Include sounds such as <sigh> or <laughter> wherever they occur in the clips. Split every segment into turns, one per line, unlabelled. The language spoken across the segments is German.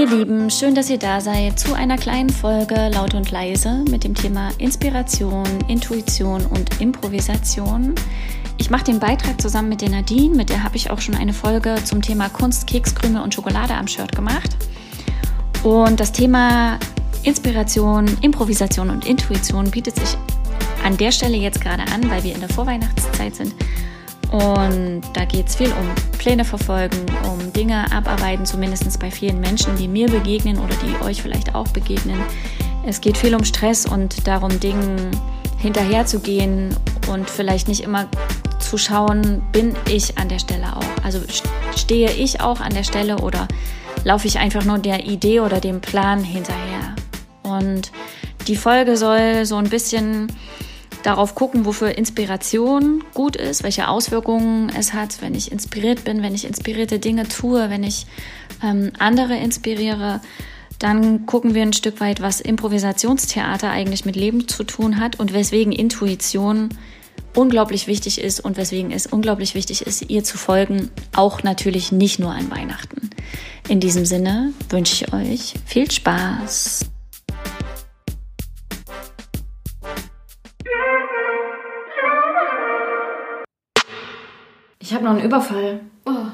Ihr Lieben, schön, dass ihr da seid zu einer kleinen Folge Laut und Leise mit dem Thema Inspiration, Intuition und Improvisation. Ich mache den Beitrag zusammen mit der Nadine, mit der habe ich auch schon eine Folge zum Thema Kunst, Keks, Krümel und Schokolade am Shirt gemacht. Und das Thema Inspiration, Improvisation und Intuition bietet sich an der Stelle jetzt gerade an, weil wir in der Vorweihnachtszeit sind. Und da geht es viel um Pläne verfolgen, um Dinge abarbeiten, zumindest bei vielen Menschen, die mir begegnen oder die euch vielleicht auch begegnen. Es geht viel um Stress und darum, Dingen hinterherzugehen und vielleicht nicht immer zu schauen, bin ich an der Stelle auch. Also stehe ich auch an der Stelle oder laufe ich einfach nur der Idee oder dem Plan hinterher. Und die Folge soll so ein bisschen darauf gucken, wofür Inspiration gut ist, welche Auswirkungen es hat, wenn ich inspiriert bin, wenn ich inspirierte Dinge tue, wenn ich ähm, andere inspiriere. Dann gucken wir ein Stück weit, was Improvisationstheater eigentlich mit Leben zu tun hat und weswegen Intuition unglaublich wichtig ist und weswegen es unglaublich wichtig ist, ihr zu folgen, auch natürlich nicht nur an Weihnachten. In diesem Sinne wünsche ich euch viel Spaß. Ich habe noch einen Überfall. Oh.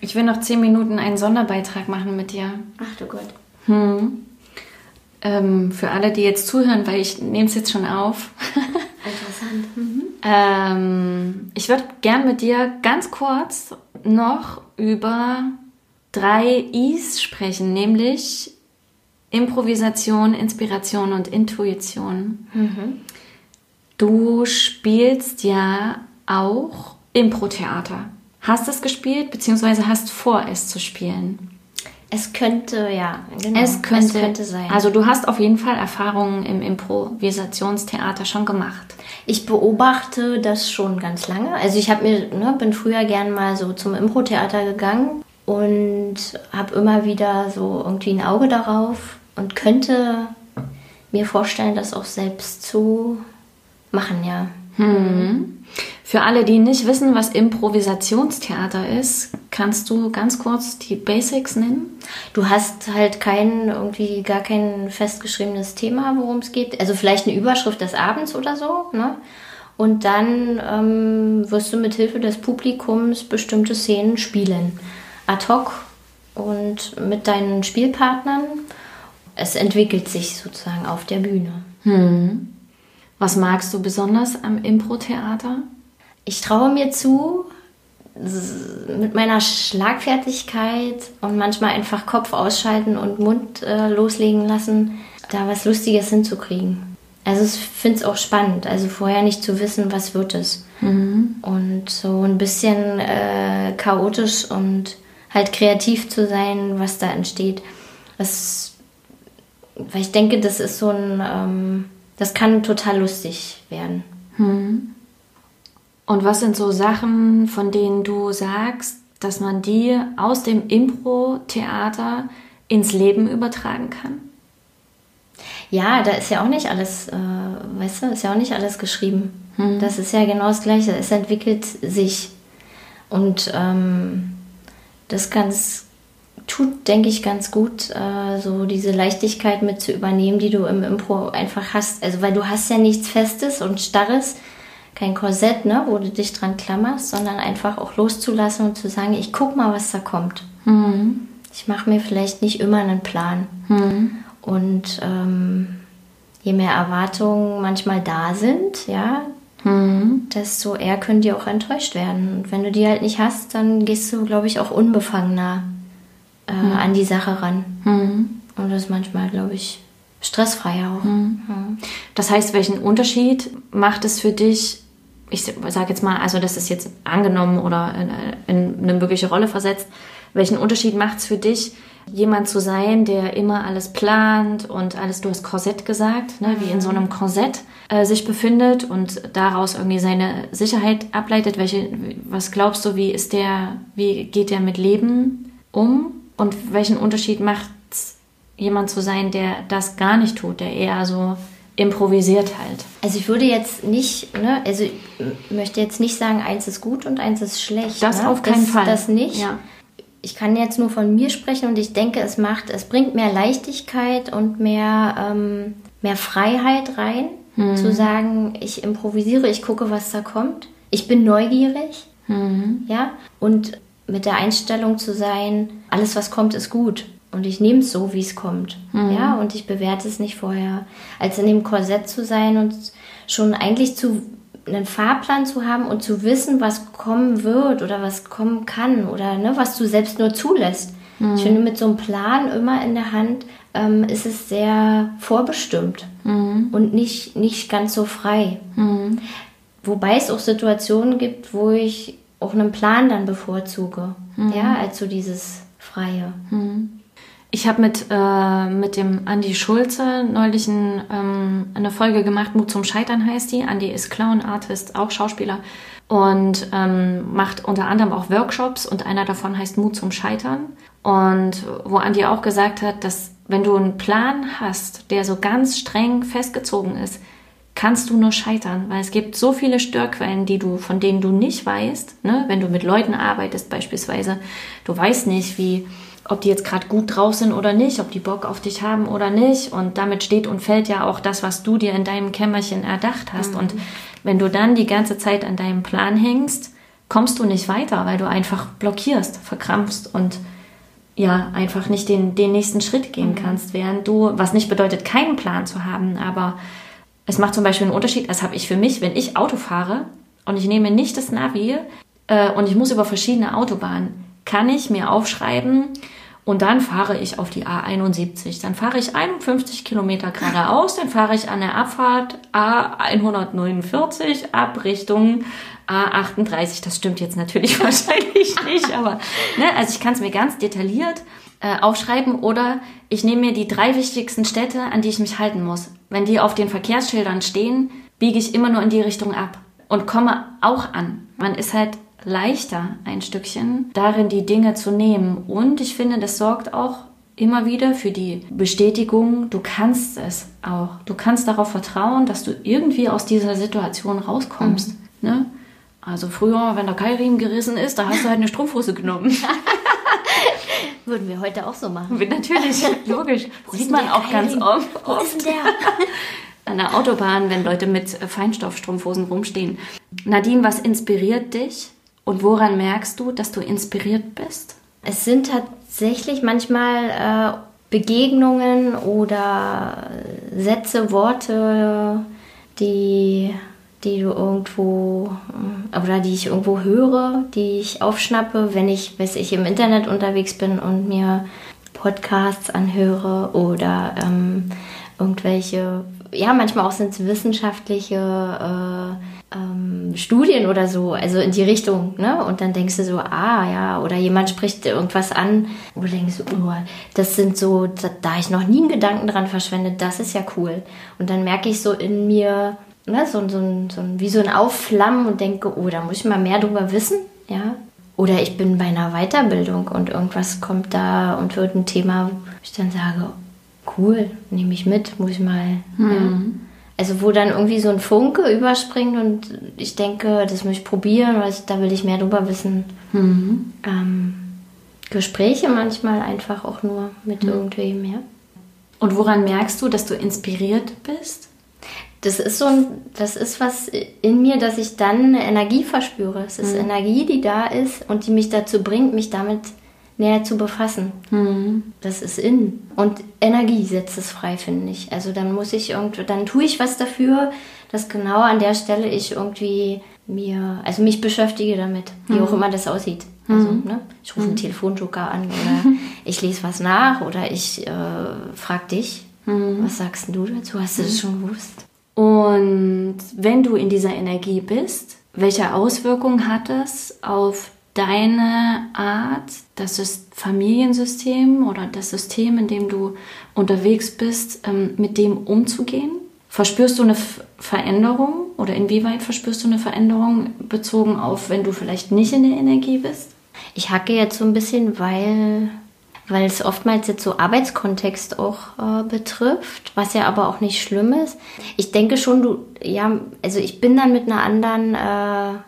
Ich will noch zehn Minuten einen Sonderbeitrag machen mit dir.
Ach du Gott.
Hm. Ähm, für alle, die jetzt zuhören, weil ich nehme es jetzt schon auf. <laughs>
Interessant. Mhm.
ähm, ich würde gern mit dir ganz kurz noch über drei Is sprechen, nämlich Improvisation, Inspiration und Intuition. Mhm. Du spielst ja auch Impro-Theater. Hast es gespielt, beziehungsweise hast vor, es zu spielen?
Es könnte, ja,
genau. Es könnte, es könnte sein. Also du hast auf jeden Fall Erfahrungen im Improvisationstheater schon gemacht.
Ich beobachte das schon ganz lange. Also ich habe mir, ne, bin früher gern mal so zum Impro-Theater gegangen und habe immer wieder so irgendwie ein Auge darauf und könnte mir vorstellen, das auch selbst zu machen, ja.
Hm. Für alle, die nicht wissen, was Improvisationstheater ist, kannst du ganz kurz die Basics nennen?
Du hast halt kein, irgendwie gar kein festgeschriebenes Thema, worum es geht. Also vielleicht eine Überschrift des Abends oder so, ne? Und dann ähm, wirst du mit Hilfe des Publikums bestimmte Szenen spielen. Ad hoc und mit deinen Spielpartnern. Es entwickelt sich sozusagen auf der Bühne.
Hm. Was magst du besonders am Impro-Theater?
Ich traue mir zu, mit meiner Schlagfertigkeit und manchmal einfach Kopf ausschalten und Mund äh, loslegen lassen, da was Lustiges hinzukriegen. Also ich finde es auch spannend, also vorher nicht zu wissen, was wird es. Mhm. Und so ein bisschen äh, chaotisch und halt kreativ zu sein, was da entsteht. Das, weil ich denke, das ist so ein... Ähm, das kann total lustig werden. Hm.
Und was sind so Sachen, von denen du sagst, dass man die aus dem Impro-Theater ins Leben übertragen kann?
Ja, da ist ja auch nicht alles, äh, weißt du, ist ja auch nicht alles geschrieben. Hm. Das ist ja genau das Gleiche. Es entwickelt sich. Und ähm, das ganz, tut, denke ich, ganz gut, äh, so diese Leichtigkeit mit zu übernehmen, die du im Impro einfach hast. Also, weil du hast ja nichts Festes und Starres, kein Korsett, ne, wo du dich dran klammerst, sondern einfach auch loszulassen und zu sagen, ich guck mal, was da kommt. Mhm. Ich mache mir vielleicht nicht immer einen Plan. Mhm. Und ähm, je mehr Erwartungen manchmal da sind, ja, mhm. desto eher können die auch enttäuscht werden. Und wenn du die halt nicht hast, dann gehst du, glaube ich, auch unbefangener äh, mhm. an die Sache ran. Mhm. Und das ist manchmal, glaube ich, stressfreier auch. Mhm.
Das heißt, welchen Unterschied macht es für dich? Ich sage jetzt mal, also das ist jetzt angenommen oder in, in eine mögliche Rolle versetzt. Welchen Unterschied macht es für dich, jemand zu sein, der immer alles plant und alles, du hast Korsett gesagt, ne, wie in so einem Korsett äh, sich befindet und daraus irgendwie seine Sicherheit ableitet. Welche, was glaubst du, wie ist der, wie geht der mit Leben um? Und welchen Unterschied macht jemand zu sein, der das gar nicht tut, der eher so improvisiert halt?
Also ich würde jetzt nicht, ne, also ich möchte jetzt nicht sagen, eins ist gut und eins ist schlecht.
Das
ne?
auf keinen
das,
Fall.
Das nicht.
Ja.
ich kann jetzt nur von mir sprechen und ich denke, es macht, es bringt mehr Leichtigkeit und mehr, ähm, mehr Freiheit rein, mhm. zu sagen, ich improvisiere, ich gucke, was da kommt. Ich bin neugierig, mhm. ja, und mit der Einstellung zu sein, alles, was kommt, ist gut. Und ich nehme es so, wie es kommt. Mhm. Ja, und ich bewerte es nicht vorher. Als in dem Korsett zu sein und schon eigentlich zu einen Fahrplan zu haben und zu wissen, was kommen wird oder was kommen kann oder ne, was du selbst nur zulässt. Mhm. Ich finde, mit so einem Plan immer in der Hand ähm, ist es sehr vorbestimmt mhm. und nicht, nicht ganz so frei. Mhm. Wobei es auch Situationen gibt, wo ich auch einen Plan dann bevorzuge, mhm. ja, als so dieses Freie.
Mhm. Ich habe mit, äh, mit dem Andi Schulze neulich ein, ähm, eine Folge gemacht, Mut zum Scheitern heißt die. Andi ist Clown, Artist, auch Schauspieler und ähm, macht unter anderem auch Workshops und einer davon heißt Mut zum Scheitern. Und wo Andi auch gesagt hat, dass wenn du einen Plan hast, der so ganz streng festgezogen ist, kannst du nur scheitern, weil es gibt so viele Störquellen, die du, von denen du nicht weißt, ne? wenn du mit Leuten arbeitest beispielsweise, du weißt nicht, wie ob die jetzt gerade gut drauf sind oder nicht, ob die Bock auf dich haben oder nicht. Und damit steht und fällt ja auch das, was du dir in deinem Kämmerchen erdacht hast. Mhm. Und wenn du dann die ganze Zeit an deinem Plan hängst, kommst du nicht weiter, weil du einfach blockierst, verkrampfst und ja, einfach nicht den, den nächsten Schritt gehen mhm. kannst, während du, was nicht bedeutet, keinen Plan zu haben, aber es macht zum Beispiel einen Unterschied, das habe ich für mich, wenn ich Auto fahre und ich nehme nicht das Navi äh, und ich muss über verschiedene Autobahnen, kann ich mir aufschreiben, und dann fahre ich auf die A71. Dann fahre ich 51 Kilometer geradeaus, dann fahre ich an der Abfahrt A149 ab Richtung A38. Das stimmt jetzt natürlich <laughs> wahrscheinlich nicht, aber ne, also ich kann es mir ganz detailliert äh, aufschreiben oder ich nehme mir die drei wichtigsten Städte, an die ich mich halten muss. Wenn die auf den Verkehrsschildern stehen, biege ich immer nur in die Richtung ab und komme auch an. Man ist halt leichter ein Stückchen darin, die Dinge zu nehmen. Und ich finde, das sorgt auch immer wieder für die Bestätigung, du kannst es auch. Du kannst darauf vertrauen, dass du irgendwie aus dieser Situation rauskommst. Mhm. Ne? Also früher, wenn der Keilriemen gerissen ist, da hast du halt eine Strumpfhose genommen. <laughs>
Würden wir heute auch so machen.
Natürlich, <laughs> logisch. Sieht man auch ganz oft. Wo ist denn der? <laughs> An der Autobahn, wenn Leute mit Feinstoffstrumpfhosen rumstehen. Nadine, was inspiriert dich? Und woran merkst du, dass du inspiriert bist?
Es sind tatsächlich manchmal äh, Begegnungen oder Sätze, Worte, die, die du irgendwo äh, oder die ich irgendwo höre, die ich aufschnappe, wenn ich, weiß ich, im Internet unterwegs bin und mir Podcasts anhöre oder ähm, irgendwelche, ja, manchmal auch sind es wissenschaftliche äh, ähm, Studien oder so, also in die Richtung, ne? Und dann denkst du so, ah ja, oder jemand spricht irgendwas an, wo du denkst, oh, das sind so, da, da ich noch nie einen Gedanken dran verschwendet, das ist ja cool. Und dann merke ich so in mir, ne, so, so, so, wie so ein Aufflammen und denke, oh, da muss ich mal mehr drüber wissen, ja. Oder ich bin bei einer Weiterbildung und irgendwas kommt da und wird ein Thema, wo ich dann sage, cool, nehme ich mit, muss ich mal, mhm. ja also wo dann irgendwie so ein Funke überspringt und ich denke, das möchte ich probieren, weil da will ich mehr drüber wissen. Mhm. Ähm, Gespräche manchmal einfach auch nur mit mhm. irgendwem, ja.
Und woran merkst du, dass du inspiriert bist?
Das ist so ein, das ist was in mir, dass ich dann eine Energie verspüre. Es ist mhm. Energie, die da ist und die mich dazu bringt, mich damit näher zu befassen. Mhm. Das ist in. Und Energie setzt es frei, finde ich. Also dann muss ich irgendwie, dann tue ich was dafür, dass genau an der Stelle ich irgendwie mir, also mich beschäftige damit, wie mhm. auch immer das aussieht. Also, mhm. ne, ich rufe einen mhm. Telefonjoker an oder <laughs> ich lese was nach oder ich äh, frage dich, was sagst du dazu? Hast du das schon gewusst?
Und wenn du in dieser Energie bist, welche Auswirkungen hat es auf deine Art, das Familiensystem oder das System, in dem du unterwegs bist, ähm, mit dem umzugehen? Verspürst du eine Veränderung oder inwieweit verspürst du eine Veränderung bezogen auf, wenn du vielleicht nicht in der Energie bist?
Ich hacke jetzt so ein bisschen, weil, weil es oftmals jetzt so Arbeitskontext auch äh, betrifft, was ja aber auch nicht schlimm ist. Ich denke schon, du, ja, also ich bin dann mit einer anderen äh,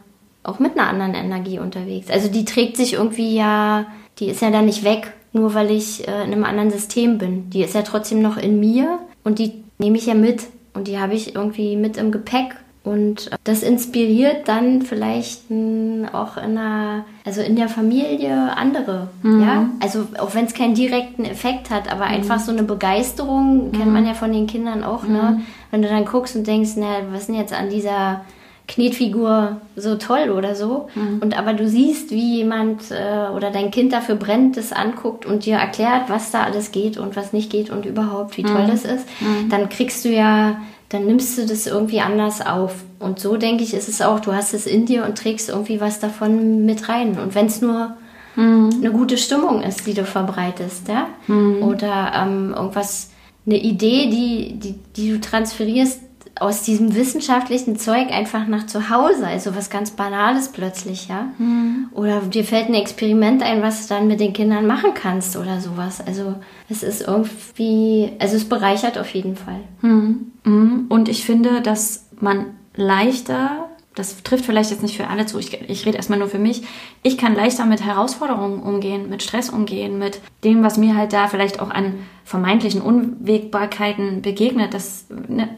auch mit einer anderen Energie unterwegs. Also die trägt sich irgendwie ja, die ist ja dann nicht weg, nur weil ich äh, in einem anderen System bin. Die ist ja trotzdem noch in mir und die nehme ich ja mit. Und die habe ich irgendwie mit im Gepäck und das inspiriert dann vielleicht auch in einer, also in der Familie andere. Mhm. Ja, also auch wenn es keinen direkten Effekt hat, aber mhm. einfach so eine Begeisterung mhm. kennt man ja von den Kindern auch, ne? Mhm. Wenn du dann guckst und denkst, na, was ist denn jetzt an dieser Knetfigur so toll oder so. Mhm. Und aber du siehst, wie jemand äh, oder dein Kind dafür brennt, das anguckt und dir erklärt, was da alles geht und was nicht geht und überhaupt, wie toll mhm. das ist, mhm. dann kriegst du ja dann nimmst du das irgendwie anders auf. Und so denke ich, ist es auch, du hast es in dir und trägst irgendwie was davon mit rein. Und wenn es nur mhm. eine gute Stimmung ist, die du verbreitest, ja, mhm. oder ähm, irgendwas, eine Idee, die, die, die du transferierst aus diesem wissenschaftlichen Zeug einfach nach zu Hause, also was ganz Banales plötzlich, ja. Mhm. Oder dir fällt ein Experiment ein, was du dann mit den Kindern machen kannst oder sowas. Also es ist irgendwie, also es bereichert auf jeden Fall.
Mhm. Mhm. Und ich finde, dass man leichter das trifft vielleicht jetzt nicht für alle zu, ich, ich rede erstmal nur für mich, ich kann leichter mit Herausforderungen umgehen, mit Stress umgehen, mit dem, was mir halt da vielleicht auch an vermeintlichen Unwägbarkeiten begegnet, dass ne,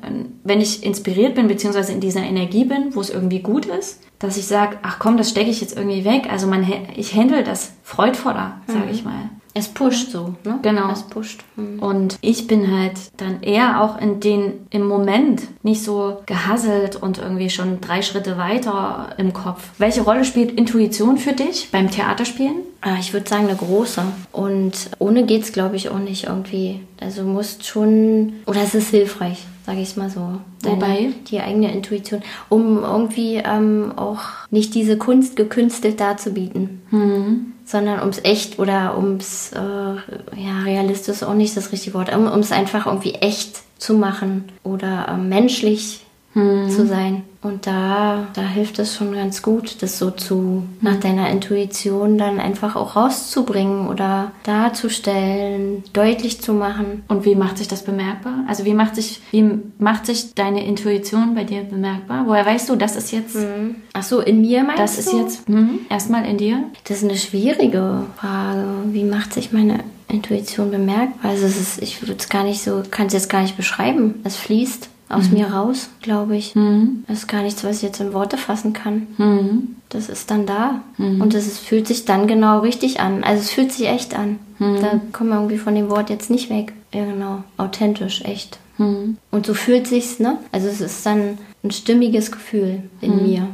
wenn ich inspiriert bin, beziehungsweise in dieser Energie bin, wo es irgendwie gut ist, dass ich sage, ach komm, das stecke ich jetzt irgendwie weg. Also man, ich handle das freudvoller, sage mhm. ich mal.
Es pusht so, ne?
Genau.
Es
pusht. Mhm. Und ich bin halt dann eher auch in den, im Moment nicht so gehasselt und irgendwie schon drei Schritte weiter im Kopf. Welche Rolle spielt Intuition für dich beim Theaterspielen?
Ah, ich würde sagen, eine große. Und ohne geht's, glaube ich, auch nicht irgendwie. Also musst schon, oder es ist hilfreich sage ich es mal so.
Deine, Wobei?
Die eigene Intuition, um irgendwie ähm, auch nicht diese Kunst gekünstelt darzubieten, mhm. sondern ums echt oder ums, äh, ja, realistisch auch nicht das richtige Wort, um es einfach irgendwie echt zu machen oder äh, menschlich mhm. zu sein. Und da, da hilft es schon ganz gut, das so zu, nach deiner Intuition dann einfach auch rauszubringen oder darzustellen, deutlich zu machen.
Und wie macht sich das bemerkbar? Also wie macht sich, wie macht sich deine Intuition bei dir bemerkbar? Woher weißt du, das ist jetzt.
Mhm. Ach so, in mir meinst
das
du?
Das ist jetzt mh, erstmal in dir?
Das ist eine schwierige Frage. Wie macht sich meine Intuition bemerkbar? Also es ist, ich würde es gar nicht so, kann es jetzt gar nicht beschreiben. Es fließt aus mhm. mir raus, glaube ich. Mhm. Das ist gar nichts, was ich jetzt in Worte fassen kann. Mhm. Das ist dann da. Mhm. Und es fühlt sich dann genau richtig an. Also es fühlt sich echt an. Mhm. Da kommen wir irgendwie von dem Wort jetzt nicht weg. Ja, genau. Authentisch, echt. Mhm. Und so fühlt sich's, ne? Also es ist dann ein stimmiges Gefühl in mir.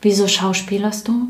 Wieso schauspielerst du?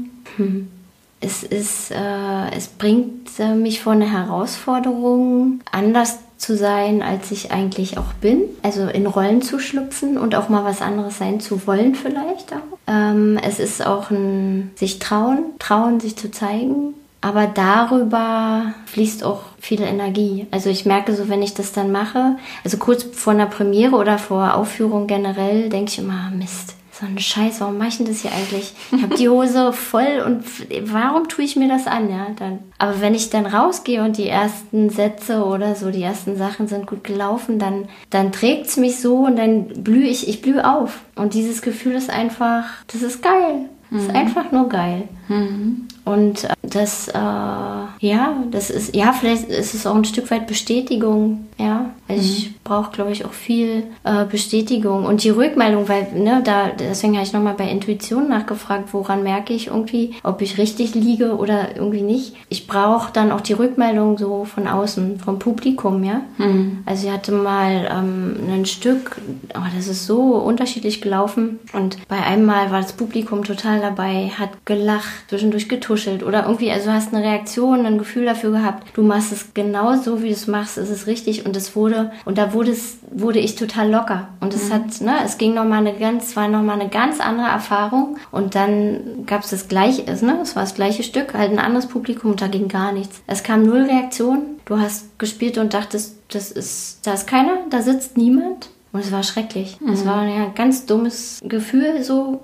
Es ist, äh, es bringt äh, mich vor eine Herausforderung, anders zu sein, als ich eigentlich auch bin. Also in Rollen zu schlüpfen und auch mal was anderes sein zu wollen vielleicht auch. Ähm, es ist auch ein sich trauen, trauen, sich zu zeigen. Aber darüber fließt auch viel Energie. Also ich merke so, wenn ich das dann mache, also kurz vor einer Premiere oder vor Aufführung generell, denke ich immer, Mist, so ein Scheiß, warum mache ich denn das hier eigentlich? Ich habe die Hose voll und warum tue ich mir das an? Ja, dann. Aber wenn ich dann rausgehe und die ersten Sätze oder so, die ersten Sachen sind gut gelaufen, dann, dann trägt es mich so und dann blühe ich, ich blühe auf. Und dieses Gefühl ist einfach, das ist geil. Das ist mhm. einfach nur geil. Mhm. Und äh, das, äh, ja, das ist, ja, vielleicht ist es auch ein Stück weit Bestätigung, ja. Also mhm. Ich brauche, glaube ich, auch viel äh, Bestätigung und die Rückmeldung, weil, ne, da, deswegen habe ich nochmal bei Intuition nachgefragt, woran merke ich irgendwie, ob ich richtig liege oder irgendwie nicht. Ich brauche dann auch die Rückmeldung so von außen, vom Publikum, ja. Mhm. Also ich hatte mal ähm, ein Stück, oh, das ist so unterschiedlich gelaufen und bei einem Mal war das Publikum total dabei, hat gelacht, zwischendurch getuschelt oder irgendwie, also hast eine Reaktion, ein Gefühl dafür gehabt, du machst es genau so, wie du es machst, ist es richtig und es wurde, und da wurde es, wurde ich total locker und es mhm. hat, ne, es ging nochmal eine ganz, war nochmal eine ganz andere Erfahrung und dann gab es das gleiche, ne, es war das gleiche Stück, halt ein anderes Publikum und da ging gar nichts. Es kam null Reaktion, du hast gespielt und dachtest, das ist, da ist keiner, da sitzt niemand Und es war schrecklich. Es war ja ein ganz dummes Gefühl so.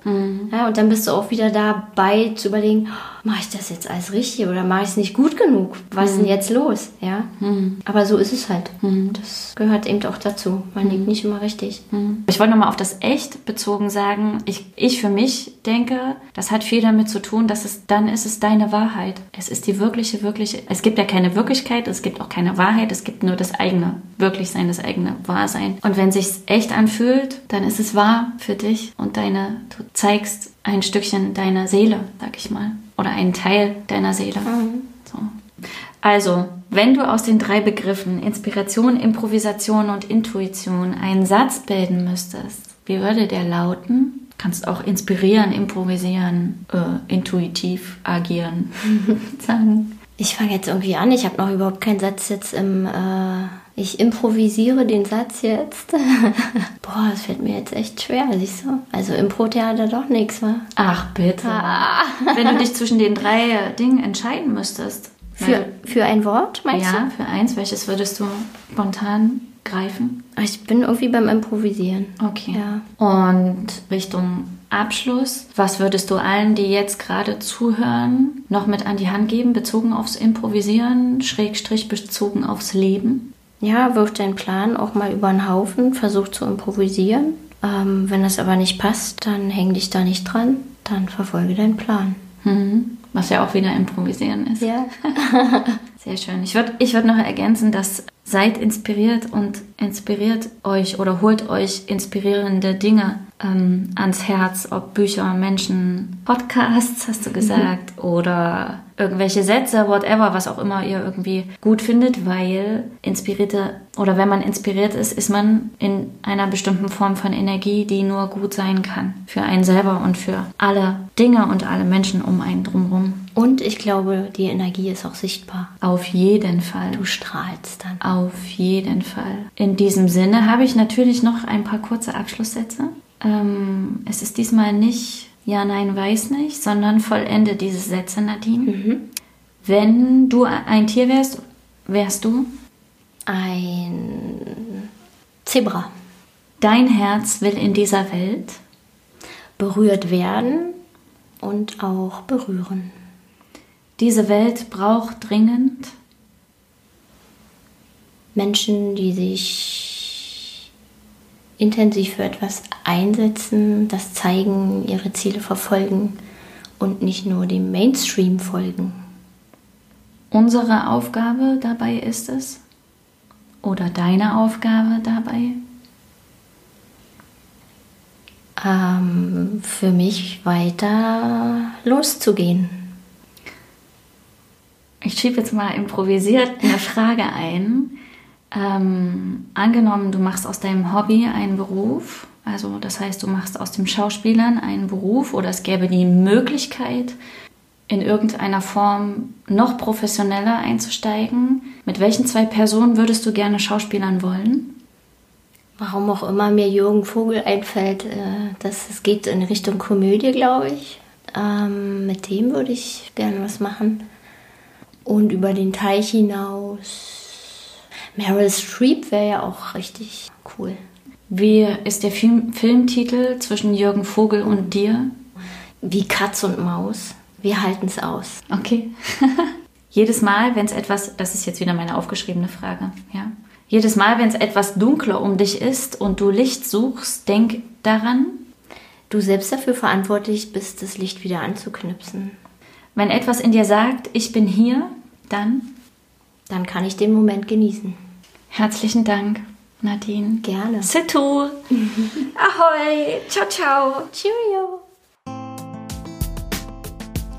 Ja, und dann bist du auch wieder dabei zu überlegen, oh, mache ich das jetzt alles richtig oder mache ich es nicht gut genug? Was ist denn jetzt los? Ja. Aber so ist es halt. Das gehört eben auch dazu. Man liegt nicht immer richtig.
Ich wollte nochmal auf das Echt bezogen sagen, ich, ich für mich denke, das hat viel damit zu tun, dass es dann ist es deine Wahrheit. Es ist die wirkliche, wirkliche. Es gibt ja keine Wirklichkeit, es gibt auch keine Wahrheit, es gibt nur das eigene Wirklichsein, das eigene Wahrsein. Und wenn sich's echt anfühlt, dann ist es wahr für dich und deine, du zeigst ein Stückchen deiner Seele, sag ich mal, oder einen Teil deiner Seele. So. Also, wenn du aus den drei Begriffen Inspiration, Improvisation und Intuition einen Satz bilden müsstest, wie würde der lauten? Kannst auch inspirieren, improvisieren, äh, intuitiv agieren, <laughs> sagen.
Ich fange jetzt irgendwie an. Ich habe noch überhaupt keinen Satz jetzt im. Äh, ich improvisiere den Satz jetzt. <laughs> Boah, das fällt mir jetzt echt schwer, siehst du? Also Impro-Theater doch nichts, wa?
Ach bitte. Wenn du dich <laughs> zwischen den drei Dingen entscheiden müsstest.
Für, für ein Wort, meinst
ja, für eins, welches würdest du spontan greifen?
du? Ich bin irgendwie beim Improvisieren.
Okay.
Ja.
Und Richtung Abschluss, was würdest du allen, die jetzt gerade zuhören, noch mit an die Hand geben, bezogen aufs Improvisieren, Schrägstrich bezogen aufs Leben?
Ja, wirf deinen Plan auch mal über den Haufen, versuch zu improvisieren. Ähm, wenn das aber nicht passt, dann häng dich da nicht dran, dann verfolge deinen Plan.
Mhm. Was ja auch wieder Improvisieren ist.
Ja. <laughs>
Sehr schön. Ich würde ich würd noch ergänzen, dass seid inspiriert und inspiriert euch oder holt euch inspirierende Dinge ähm, ans Herz, ob Bücher, Menschen, Podcasts, hast du gesagt, oder irgendwelche Sätze, whatever, was auch immer ihr irgendwie gut findet, weil inspirierte oder wenn man inspiriert ist, ist man in einer bestimmten Form von Energie, die nur gut sein kann. Für einen selber und für alle Dinge und alle Menschen um einen drumherum.
Und ich glaube, die Energie ist auch sichtbar.
Auf jeden Fall.
Du strahlst dann.
Auf jeden Fall. In diesem Sinne habe ich natürlich noch ein paar kurze Abschlusssätze. Ähm, es ist diesmal nicht Ja, Nein, Weiß nicht, sondern vollende diese Sätze, Nadine. Wenn du ein Tier wärst, wärst du?
Ein Zebra.
Dein Herz will in dieser Welt.
Berührt werden und auch berühren.
Diese Welt braucht dringend
Menschen, die sich intensiv für etwas einsetzen, das zeigen, ihre Ziele verfolgen und nicht nur dem Mainstream folgen.
unsere Aufgabe dabei ist es. Oder deine Aufgabe dabei.
Ähm, für mich weiter loszugehen.
Ich schiebe jetzt mal improvisiert eine Frage ein. Ähm, angenommen, du machst aus deinem Hobby einen Beruf, also das heißt, du machst aus dem Schauspielern einen Beruf oder es gäbe die Möglichkeit, in irgendeiner Form noch professioneller einzusteigen. Mit welchen zwei Personen würdest du gerne schauspielern wollen?
Warum auch immer mir Jürgen Vogel einfällt, äh, dass es geht in Richtung Komödie, glaube ich. Ähm, mit dem würde ich gerne was machen. Und über den Teich hinaus. Meryl Streep wäre ja auch richtig cool.
Wie ist der Film Filmtitel zwischen Jürgen Vogel und dir?
Wie Katz und Maus. Wir halten es aus.
Okay. <laughs> Jedes Mal, wenn es etwas, das ist jetzt wieder meine aufgeschriebene Frage, ja. Jedes Mal, wenn es etwas dunkler um dich ist und du Licht suchst, denk daran,
Du selbst dafür verantwortlich bist, das Licht wieder anzuknipsen.
wenn etwas in dir sagt, ich bin hier, dann
Dann kann ich den Moment genießen.
Herzlichen Dank, Nadine.
Gerne.
Situ. <laughs> Ahoi. Ciao, ciao.
Cheerio.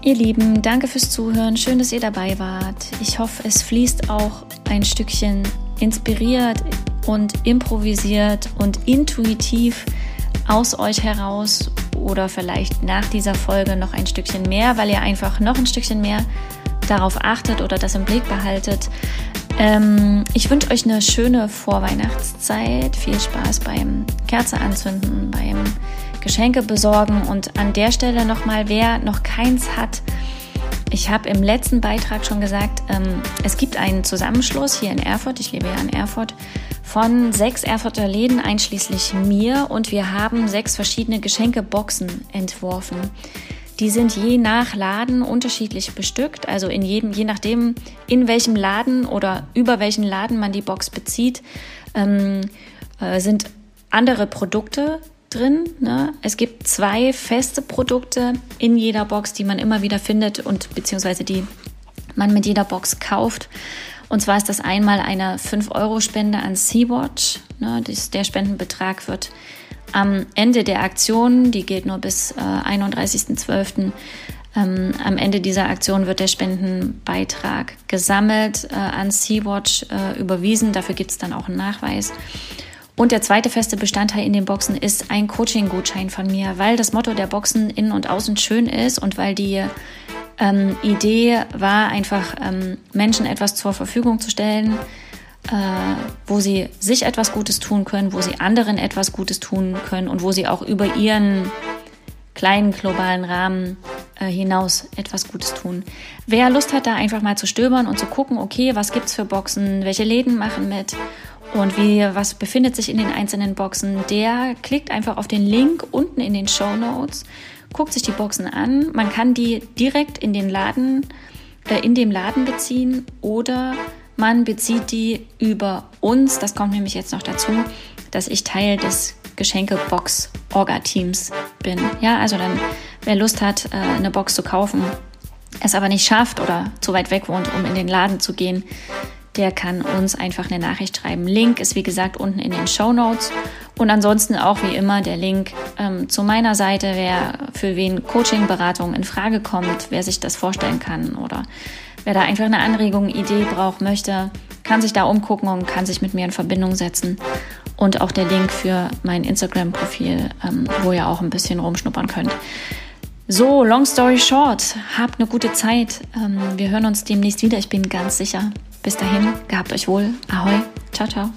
Ihr Lieben, danke fürs Zuhören. Schön, dass ihr dabei wart. Ich hoffe, es fließt auch ein Stückchen inspiriert und improvisiert und intuitiv aus euch heraus oder vielleicht nach dieser Folge noch ein Stückchen mehr, weil ihr einfach noch ein Stückchen mehr darauf achtet oder das im Blick behaltet. Ähm, ich wünsche euch eine schöne Vorweihnachtszeit. Viel Spaß beim Kerze anzünden, beim Geschenke besorgen und an der Stelle nochmal, wer noch keins hat, ich habe im letzten Beitrag schon gesagt, ähm, es gibt einen Zusammenschluss hier in Erfurt, ich lebe ja in Erfurt, von sechs Erfurter Läden einschließlich mir und wir haben sechs verschiedene Geschenkeboxen entworfen. Die sind je nach Laden unterschiedlich bestückt, also in jedem, je nachdem, in welchem Laden oder über welchen Laden man die Box bezieht, ähm, äh, sind andere Produkte drin. Ne? Es gibt zwei feste Produkte in jeder Box, die man immer wieder findet und beziehungsweise die man mit jeder Box kauft. Und zwar ist das einmal eine 5-Euro-Spende an Sea-Watch. Ne? der Spendenbetrag wird am Ende der Aktion, die geht nur bis äh, 31.12., ähm, am Ende dieser Aktion wird der Spendenbeitrag gesammelt, äh, an Sea-Watch äh, überwiesen. Dafür gibt es dann auch einen Nachweis. Und der zweite feste Bestandteil in den Boxen ist ein Coaching-Gutschein von mir, weil das Motto der Boxen innen und außen schön ist und weil die ähm, Idee war, einfach ähm, Menschen etwas zur Verfügung zu stellen, äh, wo sie sich etwas Gutes tun können, wo sie anderen etwas Gutes tun können und wo sie auch über ihren kleinen globalen Rahmen äh, hinaus etwas Gutes tun. Wer Lust hat, da einfach mal zu stöbern und zu gucken, okay, was gibt's für Boxen, welche Läden machen mit und wie, was befindet sich in den einzelnen Boxen, der klickt einfach auf den Link unten in den Show Notes, guckt sich die Boxen an. Man kann die direkt in den Laden, äh, in dem Laden beziehen oder man bezieht die über uns. Das kommt nämlich jetzt noch dazu, dass ich Teil des Geschenke-Box-Orga-Teams bin. Ja, also dann, wer Lust hat, äh, eine Box zu kaufen, es aber nicht schafft oder zu weit weg wohnt, um in den Laden zu gehen, der kann uns einfach eine Nachricht schreiben. Link ist wie gesagt unten in den Show Notes und ansonsten auch wie immer der Link ähm, zu meiner Seite, wer für wen Coaching-Beratung in Frage kommt, wer sich das vorstellen kann oder Wer da einfach eine Anregung, Idee braucht, möchte, kann sich da umgucken und kann sich mit mir in Verbindung setzen. Und auch der Link für mein Instagram-Profil, ähm, wo ihr auch ein bisschen rumschnuppern könnt. So, long story short, habt eine gute Zeit. Ähm, wir hören uns demnächst wieder, ich bin ganz sicher. Bis dahin, gehabt euch wohl. Ahoi, ciao, ciao.